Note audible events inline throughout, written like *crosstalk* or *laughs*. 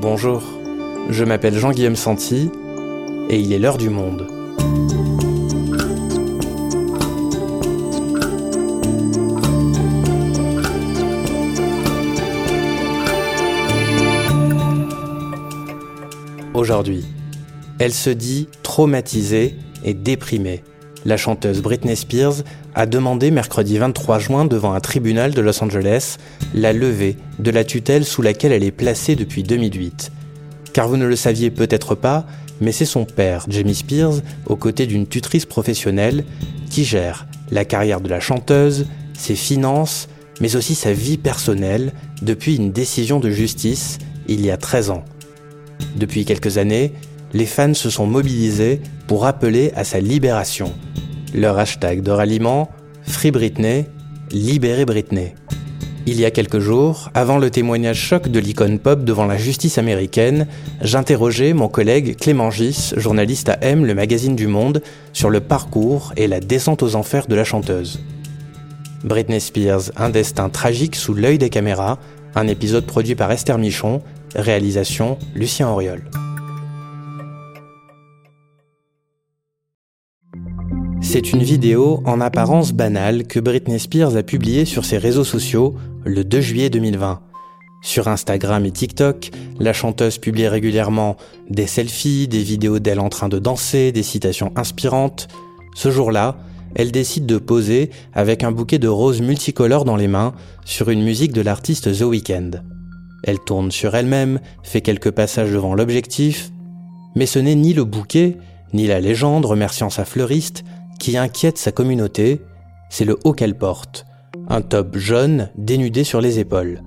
Bonjour, je m'appelle Jean-Guillaume Santi et il est l'heure du monde. Aujourd'hui, elle se dit traumatisée et déprimée. La chanteuse Britney Spears a demandé mercredi 23 juin devant un tribunal de Los Angeles la levée de la tutelle sous laquelle elle est placée depuis 2008. Car vous ne le saviez peut-être pas, mais c'est son père, Jamie Spears, aux côtés d'une tutrice professionnelle, qui gère la carrière de la chanteuse, ses finances, mais aussi sa vie personnelle depuis une décision de justice il y a 13 ans. Depuis quelques années, les fans se sont mobilisés pour appeler à sa libération. Leur hashtag de ralliement, Free Britney, Libérez Britney. Il y a quelques jours, avant le témoignage choc de l'icône pop devant la justice américaine, j'interrogeais mon collègue Clément Gis, journaliste à M, le magazine du Monde, sur le parcours et la descente aux enfers de la chanteuse. Britney Spears, un destin tragique sous l'œil des caméras, un épisode produit par Esther Michon, réalisation Lucien Auriol. C'est une vidéo en apparence banale que Britney Spears a publiée sur ses réseaux sociaux le 2 juillet 2020. Sur Instagram et TikTok, la chanteuse publie régulièrement des selfies, des vidéos d'elle en train de danser, des citations inspirantes. Ce jour-là, elle décide de poser avec un bouquet de roses multicolores dans les mains sur une musique de l'artiste The Weeknd. Elle tourne sur elle-même, fait quelques passages devant l'objectif, mais ce n'est ni le bouquet, ni la légende remerciant sa fleuriste, qui inquiète sa communauté, c'est le haut qu'elle porte, un top jaune dénudé sur les épaules.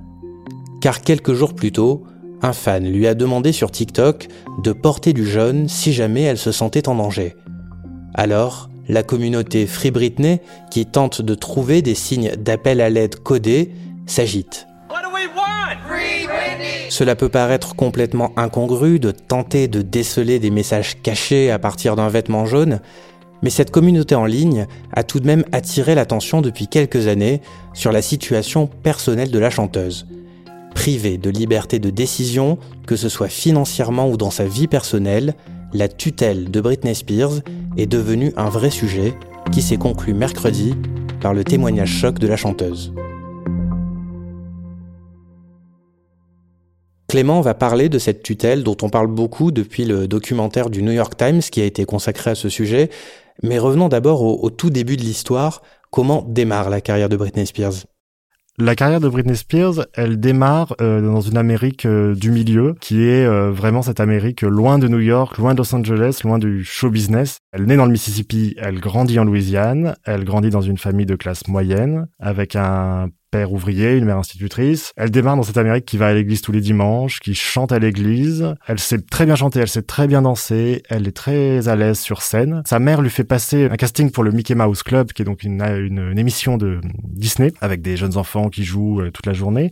Car quelques jours plus tôt, un fan lui a demandé sur TikTok de porter du jaune si jamais elle se sentait en danger. Alors, la communauté Free Britney, qui tente de trouver des signes d'appel à l'aide codés, s'agite. Cela peut paraître complètement incongru de tenter de déceler des messages cachés à partir d'un vêtement jaune, mais cette communauté en ligne a tout de même attiré l'attention depuis quelques années sur la situation personnelle de la chanteuse. Privée de liberté de décision, que ce soit financièrement ou dans sa vie personnelle, la tutelle de Britney Spears est devenue un vrai sujet qui s'est conclu mercredi par le témoignage choc de la chanteuse. Clément va parler de cette tutelle dont on parle beaucoup depuis le documentaire du New York Times qui a été consacré à ce sujet, mais revenons d'abord au, tout début de l'histoire. Comment démarre la carrière de Britney Spears? La carrière de Britney Spears, elle démarre euh, dans une Amérique euh, du milieu, qui est euh, vraiment cette Amérique loin de New York, loin de Los Angeles, loin du show business. Elle naît dans le Mississippi, elle grandit en Louisiane, elle grandit dans une famille de classe moyenne, avec un père ouvrier, une mère institutrice. Elle démarre dans cette Amérique qui va à l'église tous les dimanches, qui chante à l'église. Elle sait très bien chanter, elle sait très bien danser, elle est très à l'aise sur scène. Sa mère lui fait passer un casting pour le Mickey Mouse Club, qui est donc une, émission de Disney, avec des jeunes enfants qui jouent euh, toute la journée.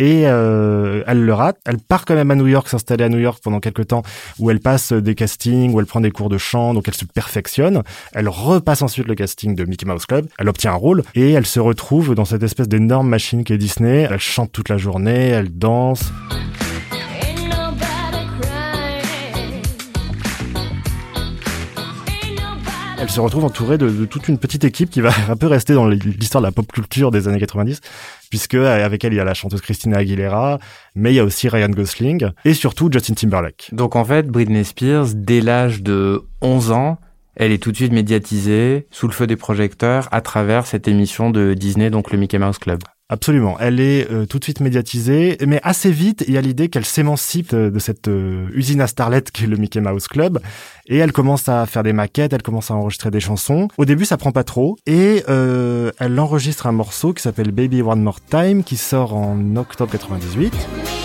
Et euh, elle le rate. Elle part quand même à New York, s'installer à New York pendant quelques temps, où elle passe des castings, où elle prend des cours de chant, donc elle se perfectionne. Elle repasse ensuite le casting de Mickey Mouse Club. Elle obtient un rôle et elle se retrouve dans cette espèce d'énorme machine qui est Disney. Elle chante toute la journée, elle danse. Elle se retrouve entourée de, toute une petite équipe qui va *laughs* un peu rester dans l'histoire de la pop culture des années 90, puisque avec elle il y a la chanteuse Christina Aguilera, mais il y a aussi Ryan Gosling et surtout Justin Timberlake. Donc en fait, Britney Spears, dès l'âge de 11 ans, elle est tout de suite médiatisée, sous le feu des projecteurs, à travers cette émission de Disney, donc le Mickey Mouse Club. Absolument. Elle est euh, tout de suite médiatisée, mais assez vite, il y a l'idée qu'elle s'émancipe de, cette euh, usine à starlet qui est le Mickey Mouse Club, et elle commence à faire des maquettes, elle commence à enregistrer des chansons. Au début, ça prend pas trop, et euh, elle enregistre un morceau qui s'appelle Baby One More Time, qui sort en octobre 98.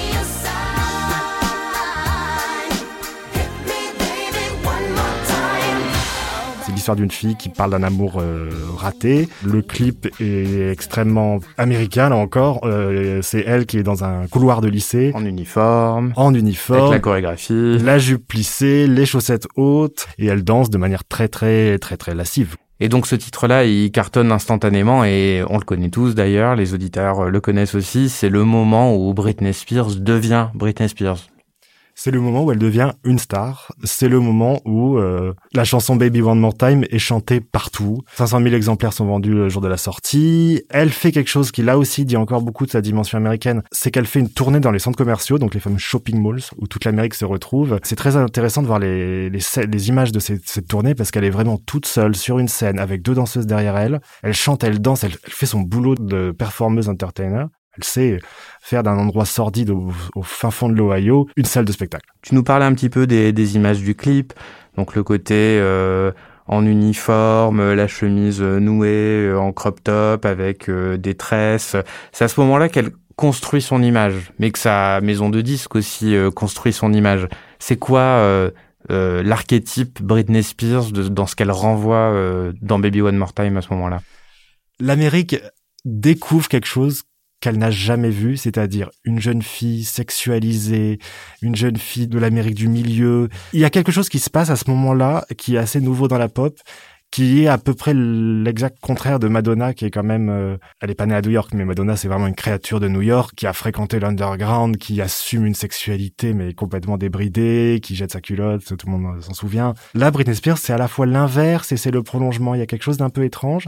L'histoire d'une fille qui parle d'un amour euh, raté. Le clip est extrêmement américain, là encore. Euh, c'est elle qui est dans un couloir de lycée. En uniforme. En uniforme. Avec la chorégraphie. La jupe plissée, les chaussettes hautes. Et elle danse de manière très, très, très, très lascive. Et donc ce titre-là, il cartonne instantanément et on le connaît tous d'ailleurs, les auditeurs le connaissent aussi. C'est le moment où Britney Spears devient Britney Spears. C'est le moment où elle devient une star. C'est le moment où euh, la chanson Baby One More Time est chantée partout. 500 000 exemplaires sont vendus le jour de la sortie. Elle fait quelque chose qui là aussi dit encore beaucoup de sa dimension américaine. C'est qu'elle fait une tournée dans les centres commerciaux, donc les fameux shopping malls où toute l'Amérique se retrouve. C'est très intéressant de voir les, les, les images de cette, tournée parce qu'elle est vraiment toute seule sur une scène avec deux danseuses derrière elle. Elle chante, elle danse, elle, elle fait son boulot de performeuse entertainer. Elle sait faire d'un endroit sordide au, fin fond de l'Ohio une salle de spectacle. Tu nous parlais un petit peu des, des images du clip, donc le côté euh, en uniforme, la chemise nouée, euh, en crop top avec euh, des tresses. C'est à ce moment-là qu'elle construit son image, mais que sa maison de disques aussi euh, construit son image. C'est quoi euh, l'archétype Britney Spears de, dans ce qu'elle renvoie dans Baby One More Time à ce moment-là? L'Amérique découvre quelque chose qu'elle n'a jamais vu, c'est-à-dire une jeune fille sexualisée, une jeune fille de l'Amérique du milieu. Il y a quelque chose qui se passe à ce moment-là qui est assez nouveau dans la pop, qui est à peu près l'exact contraire de Madonna, qui est quand même, euh, elle est pas née à New York, mais Madonna c'est vraiment une créature de New York, qui a fréquenté l'underground, qui assume une sexualité mais complètement débridée, qui jette sa culotte, tout le monde s'en souvient. Là, Britney Spears c'est à la fois l'inverse et c'est le prolongement. Il y a quelque chose d'un peu étrange.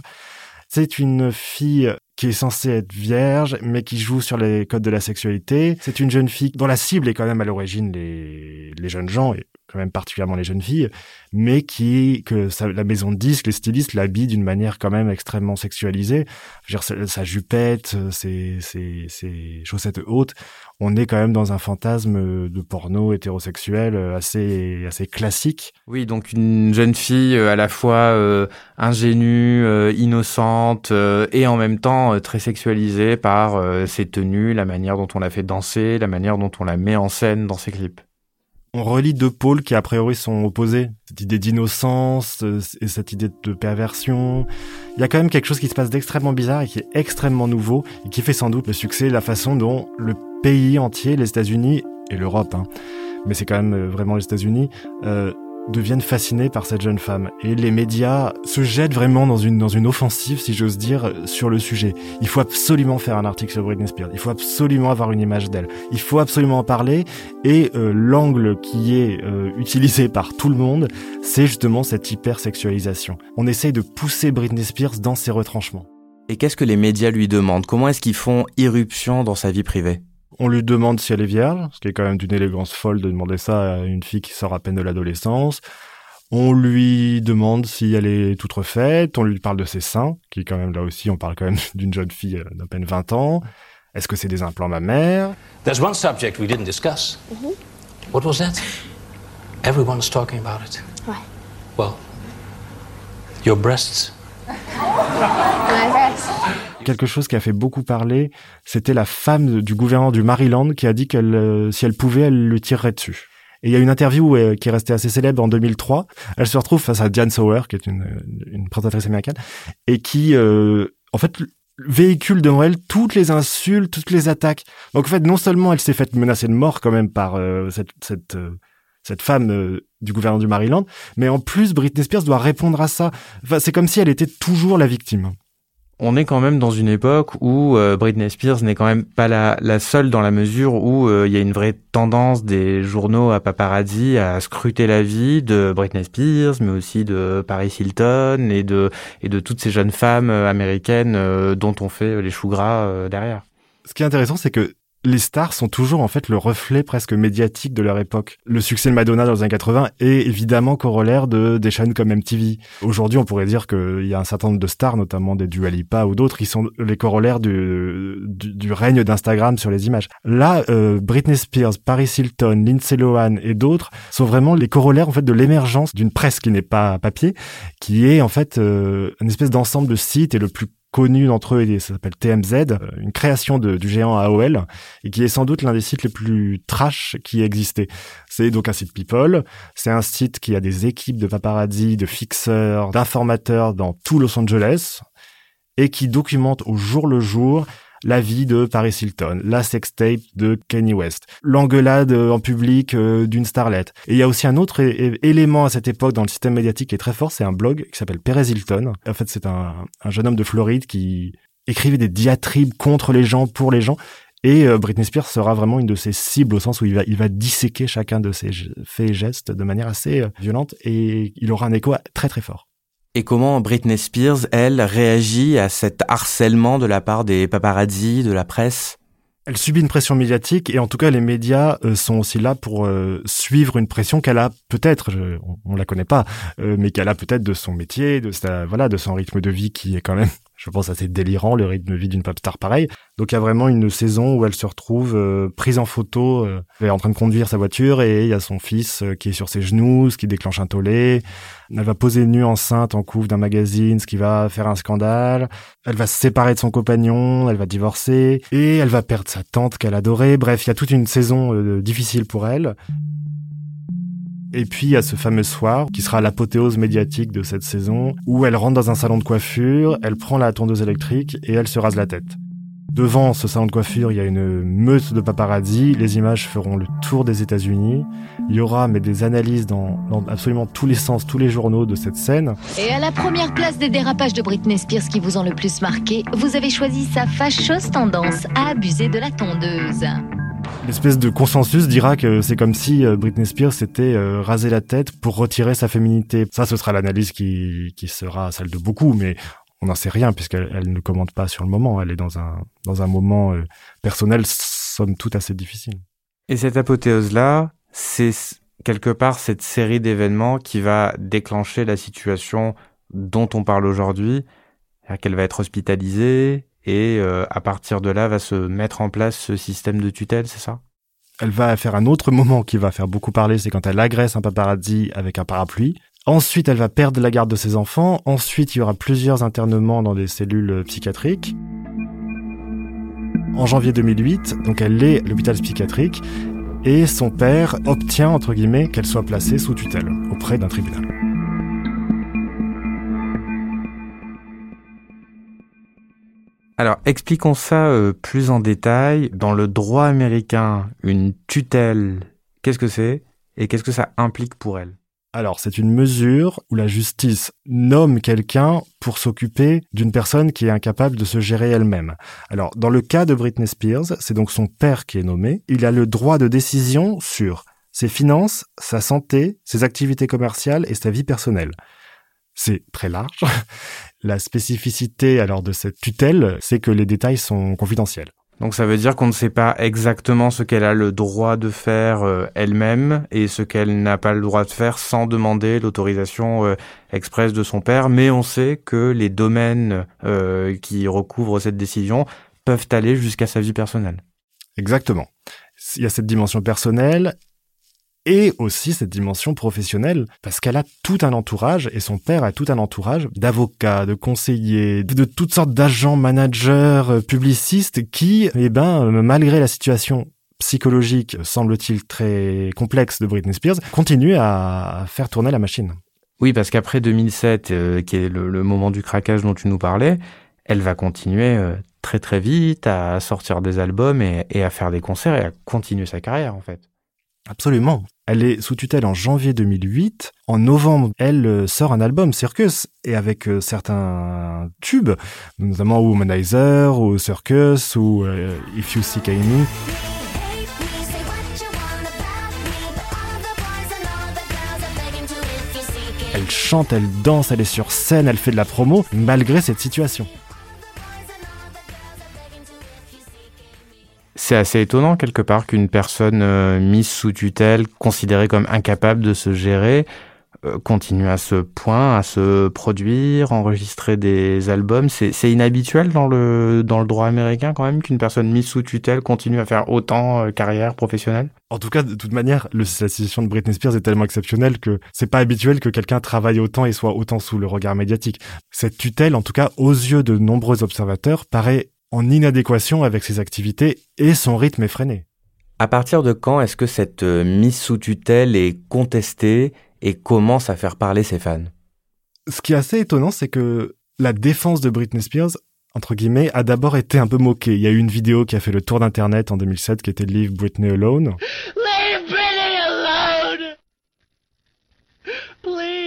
C'est une fille qui est censée être vierge, mais qui joue sur les codes de la sexualité. C'est une jeune fille dont la cible est quand même à l'origine les, les jeunes gens, quand même particulièrement les jeunes filles, mais qui que la maison de disques, les stylistes l'habillent d'une manière quand même extrêmement sexualisée. Je veux dire, sa, sa jupette, ses, ses, ses, chaussettes hautes, on est quand même dans un fantasme de porno hétérosexuel assez assez classique. Oui, donc une jeune fille euh, à la fois euh, ingénue, euh, innocente euh, et en même temps euh, très sexualisée par euh, ses tenues, la manière dont on la fait danser, la manière dont on la met en scène dans ses clips on relie deux pôles qui a priori sont opposés. Cette idée d'innocence et cette idée de perversion. Il y a quand même quelque chose qui se passe d'extrêmement bizarre et qui est extrêmement nouveau et qui fait sans doute le succès, la façon dont le pays entier, les États-Unis et l'Europe, hein, mais c'est quand même vraiment les États-Unis, euh, deviennent fascinés par cette jeune femme. Et les médias se jettent vraiment dans une, dans une offensive, si j'ose dire, sur le sujet. Il faut absolument faire un article sur Britney Spears. Il faut absolument avoir une image d'elle. Il faut absolument en parler. Et euh, l'angle qui est euh, utilisé par tout le monde, c'est justement cette hypersexualisation. On essaye de pousser Britney Spears dans ses retranchements. Et qu'est-ce que les médias lui demandent? Comment est-ce qu'ils font irruption dans sa vie privée? On lui demande si elle est vierge, ce qui est quand même d'une élégance folle de demander ça à une fille qui sort à peine de l'adolescence. On lui demande si elle est toute refaite, on lui parle de ses seins, qui quand même là aussi, on parle quand même *laughs* d'une jeune fille euh, d'à peine 20 ans. Est-ce que c'est des implants mammaires? There's one subject we didn't discuss. Mm -hmm. What was that? Everyone's talking about it. Ouais. Well, your breasts. *laughs* Quelque chose qui a fait beaucoup parler, c'était la femme du gouverneur du Maryland qui a dit qu'elle, euh, si elle pouvait, elle le tirerait dessus. Et il y a une interview euh, qui est restée assez célèbre en 2003. Elle se retrouve face à Diane Sauer, qui est une, une présentatrice américaine, et qui, euh, en fait, véhicule devant elle toutes les insultes, toutes les attaques. Donc en fait, non seulement elle s'est faite menacer de mort quand même par euh, cette, cette, cette femme du gouverneur du Maryland, mais en plus Britney Spears doit répondre à ça. Enfin, c'est comme si elle était toujours la victime on est quand même dans une époque où euh, Britney Spears n'est quand même pas la, seule dans la mesure où euh, il y a une vraie tendance des journaux à paparazzi à scruter la vie de Britney Spears, mais aussi de Paris Hilton et de et de toutes ces jeunes femmes euh, américaines dont on fait les choux gras derrière. Ce qui est intéressant, c'est que les stars sont toujours en fait le reflet presque médiatique de leur époque. Le succès de Madonna dans les années 80 est évidemment corollaire de des chaînes comme MTV. Aujourd'hui, on pourrait dire qu'il y a un certain nombre de stars, notamment des Dua Lipa ou d'autres, qui sont les corollaires du, du, du règne d'Instagram sur les images. Là, euh, Britney Spears, Paris Hilton, Lindsay Lohan et d'autres sont vraiment les corollaires en fait de l'émergence d'une presse qui n'est pas papier, qui est en fait euh, une espèce d'ensemble de sites et le plus connu d'entre eux, ça s'appelle TMZ, euh, une création de, du géant AOL, et qui est sans doute l'un des sites les plus trash qui ait existé. C'est donc un site People, c'est un site qui a des équipes de paparazzi, de fixeurs, d'informateurs dans tout Los Angeles, et qui documente au jour le jour la vie de Paris Hilton, la sextape de Kanye West, l'engueulade en public euh, d'une starlette. Et il y a aussi un autre élément à cette époque dans le système médiatique qui est très fort, c'est un blog qui s'appelle Perez Hilton. En fait, c'est un, un jeune homme de Floride qui écrivait des diatribes contre les gens, pour les gens, Et euh, Britney Spears sera vraiment une de ses cibles au sens où il va, il va disséquer chacun de ses faits et gestes de manière assez euh, violente et il aura un écho très très fort. Et comment Britney Spears, elle, réagit à cet harcèlement de la part des paparazzi, de la presse? Elle subit une pression médiatique et en tout cas les médias euh, sont aussi là pour suivre une pression qu'elle a peut-être, on, la connaît pas, mais qu'elle a peut-être de son métier, de sa voilà, de son rythme de vie qui est quand même je pense assez délirant le rythme de vie d'une pop star pareil. Donc il y a vraiment une saison où elle se retrouve euh, prise en photo, euh, elle est en train de conduire sa voiture et il y a son fils euh, qui est sur ses genoux, ce qui déclenche un tollé. Elle va poser nue enceinte en couvre d'un magazine, ce qui va faire un scandale. Elle va se séparer de son compagnon, elle va divorcer et elle va perdre sa tante qu'elle adorait. Bref, il y a toute une saison difficile pour elle. Et puis il y a ce fameux soir, qui sera l'apothéose médiatique de cette saison, où elle rentre dans un salon de coiffure, elle prend la tondeuse électrique et elle se rase la tête. Devant ce salon de coiffure, il y a une meute de paparazzi. Les images feront le tour des États-Unis. Il y aura mais des analyses dans, dans, absolument tous les sens, tous les journaux de cette scène. Et à la première place des dérapages de Britney Spears qui vous ont le plus marqué, vous avez choisi sa fâcheuse tendance à abuser de la tondeuse. L'espèce de consensus dira que c'est comme si euh, Britney Spears s'était euh, rasé la tête pour retirer sa féminité. Ça, ce sera l'analyse qui, qui sera celle de beaucoup, mais on n'en sait rien puisqu'elle elle ne commente pas sur le moment. Elle est dans un, dans un moment euh, personnel, somme toute, assez difficile. Et cette apothéose-là, c'est quelque part cette série d'événements qui va déclencher la situation dont on parle aujourd'hui, qu'elle va être hospitalisée, et euh, à partir de là va se mettre en place ce système de tutelle, c'est ça? Elle va faire un autre moment qui va faire beaucoup parler, c'est quand elle agresse un paparazzi avec un parapluie. Ensuite, elle va perdre la garde de ses enfants. Ensuite, il y aura plusieurs internements dans des cellules psychiatriques. En janvier 2008, donc elle est à l'hôpital psychiatrique et son père obtient, entre guillemets, qu'elle soit placée sous tutelle auprès d'un tribunal. Alors, expliquons ça euh, plus en détail. Dans le droit américain, une tutelle, qu'est-ce que c'est et qu'est-ce que ça implique pour elle? Alors, c'est une mesure où la justice nomme quelqu'un pour s'occuper d'une personne qui est incapable de se gérer elle-même. Alors, dans le cas de Britney Spears, c'est donc son père qui est nommé. Il a le droit de décision sur ses finances, sa santé, ses activités commerciales et sa vie personnelle. C'est très large. *laughs* La spécificité alors de cette tutelle, c'est que les détails sont confidentiels. Donc ça veut dire qu'on ne sait pas exactement ce qu'elle a le droit de faire euh, elle-même et ce qu'elle n'a pas le droit de faire sans demander l'autorisation euh, expresse de son père, mais on sait que les domaines euh, qui recouvrent cette décision peuvent aller jusqu'à sa vie personnelle. Exactement. Il y a cette dimension personnelle et aussi cette dimension professionnelle, parce qu'elle a tout un entourage, et son père a tout un entourage d'avocats, de conseillers, de, toutes sortes d'agents, managers, euh, publicistes, qui, eh ben, euh, malgré la situation psychologique, semble-t-il très complexe de Britney Spears, continuent à faire tourner la machine. Oui, parce qu'après 2007, euh, qui est le, moment du craquage dont tu nous parlais, elle va continuer très très vite à sortir des albums et à faire des concerts et à continuer sa carrière en fait. Absolument. Elle est sous tutelle en janvier 2008. En novembre, elle euh, sort un album Circus et avec euh, certains tubes, notamment Womanizer ou Circus ou euh, If You See Me. Elle chante, elle danse, elle est sur scène, elle fait de la promo malgré cette situation. C'est assez étonnant quelque part qu'une personne euh, mise sous tutelle, considérée comme incapable de se gérer, euh, continue à ce point à se produire, enregistrer des albums. C'est inhabituel dans le, dans le droit américain quand même qu'une personne mise sous tutelle continue à faire autant euh, carrière professionnelle? En tout cas, de toute manière, la situation de Britney Spears est tellement exceptionnelle que c'est pas habituel que quelqu'un travaille autant et soit autant sous le regard médiatique. Cette tutelle, en tout cas, aux yeux de nombreux observateurs, paraît en inadéquation avec ses activités et son rythme effréné. À partir de quand est-ce que cette euh, mise sous tutelle est contestée et commence à faire parler ses fans? Ce qui est assez étonnant, c'est que la défense de Britney Spears, entre guillemets, a d'abord été un peu moquée. Il y a eu une vidéo qui a fait le tour d'Internet en 2007 qui était Leave Britney Alone. Leave Britney alone! Please!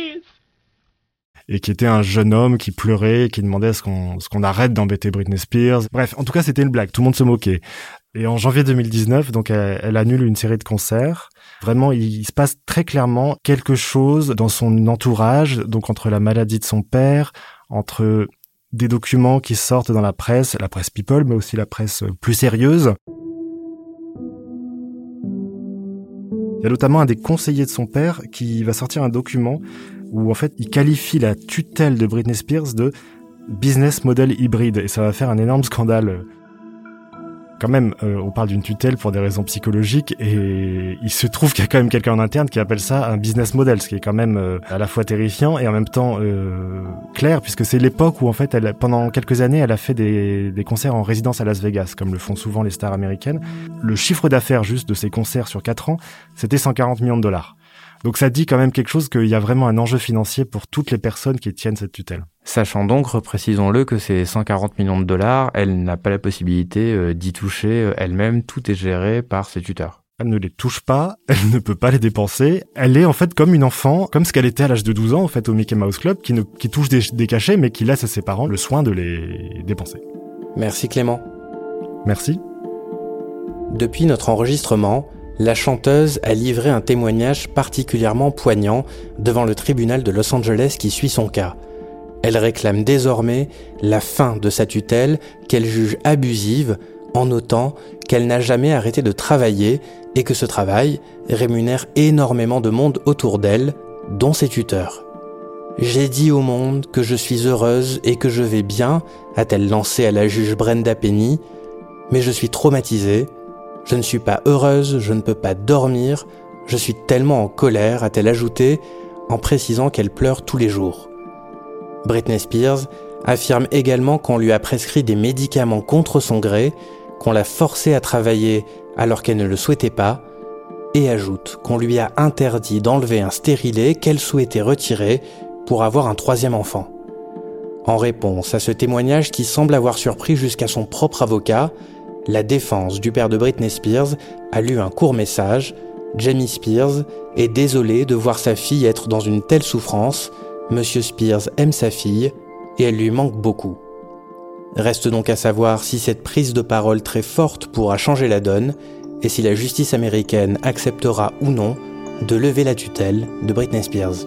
Et qui était un jeune homme qui pleurait, qui demandait ce qu'on ce qu'on arrête d'embêter Britney Spears. Bref, en tout cas, c'était une blague. Tout le monde se moquait. Et en janvier 2019, donc elle, annule une série de concerts. Vraiment, il, se passe très clairement quelque chose dans son entourage, donc entre la maladie de son père, entre des documents qui sortent dans la presse, la presse people, mais aussi la presse plus sérieuse. Il y a notamment un des conseillers de son père qui va sortir un document où en fait il qualifie la tutelle de Britney Spears de business model hybride et ça va faire un énorme scandale quand même, euh, on parle d'une tutelle pour des raisons psychologiques et il se trouve qu'il y a quand même quelqu'un en interne qui appelle ça un business model, ce qui est quand même euh, à la fois terrifiant et en même temps euh, clair, puisque c'est l'époque où en fait, pendant quelques années, elle a fait des, des concerts en résidence à Las Vegas, comme le font souvent les stars américaines. Le chiffre d'affaires juste de ces concerts sur quatre ans, c'était 140 millions de dollars. Donc ça dit quand même quelque chose qu'il y a vraiment un enjeu financier pour toutes les personnes qui tiennent cette tutelle. Sachant donc, reprécisons-le, que ces 140 millions de dollars, elle n'a pas la possibilité euh, d'y toucher euh, elle-même, tout est géré par ses tuteurs. Elle ne les touche pas, *laughs* elle ne peut pas les dépenser. Elle est en fait comme une enfant, comme ce qu'elle était à l'âge de 12 ans en fait au Mickey Mouse Club, qui, ne, qui touche des, des cachets mais qui laisse à ses parents le soin de les dépenser. Merci Clément. Merci. Depuis notre enregistrement, la chanteuse a livré un témoignage particulièrement poignant devant le tribunal de Los Angeles qui suit son cas. Elle réclame désormais la fin de sa tutelle qu'elle juge abusive en notant qu'elle n'a jamais arrêté de travailler et que ce travail rémunère énormément de monde autour d'elle, dont ses tuteurs. J'ai dit au monde que je suis heureuse et que je vais bien, a-t-elle lancé à la juge Brenda Penny, mais je suis traumatisée je ne suis pas heureuse, je ne peux pas dormir, je suis tellement en colère, a-t-elle ajouté, en précisant qu'elle pleure tous les jours. Britney Spears affirme également qu'on lui a prescrit des médicaments contre son gré, qu'on l'a forcée à travailler alors qu'elle ne le souhaitait pas, et ajoute qu'on lui a interdit d'enlever un stérilet qu'elle souhaitait retirer pour avoir un troisième enfant. En réponse à ce témoignage qui semble avoir surpris jusqu'à son propre avocat, la défense du père de Britney Spears a lu un court message. Jamie Spears est désolé de voir sa fille être dans une telle souffrance. Monsieur Spears aime sa fille et elle lui manque beaucoup. Reste donc à savoir si cette prise de parole très forte pourra changer la donne et si la justice américaine acceptera ou non de lever la tutelle de Britney Spears.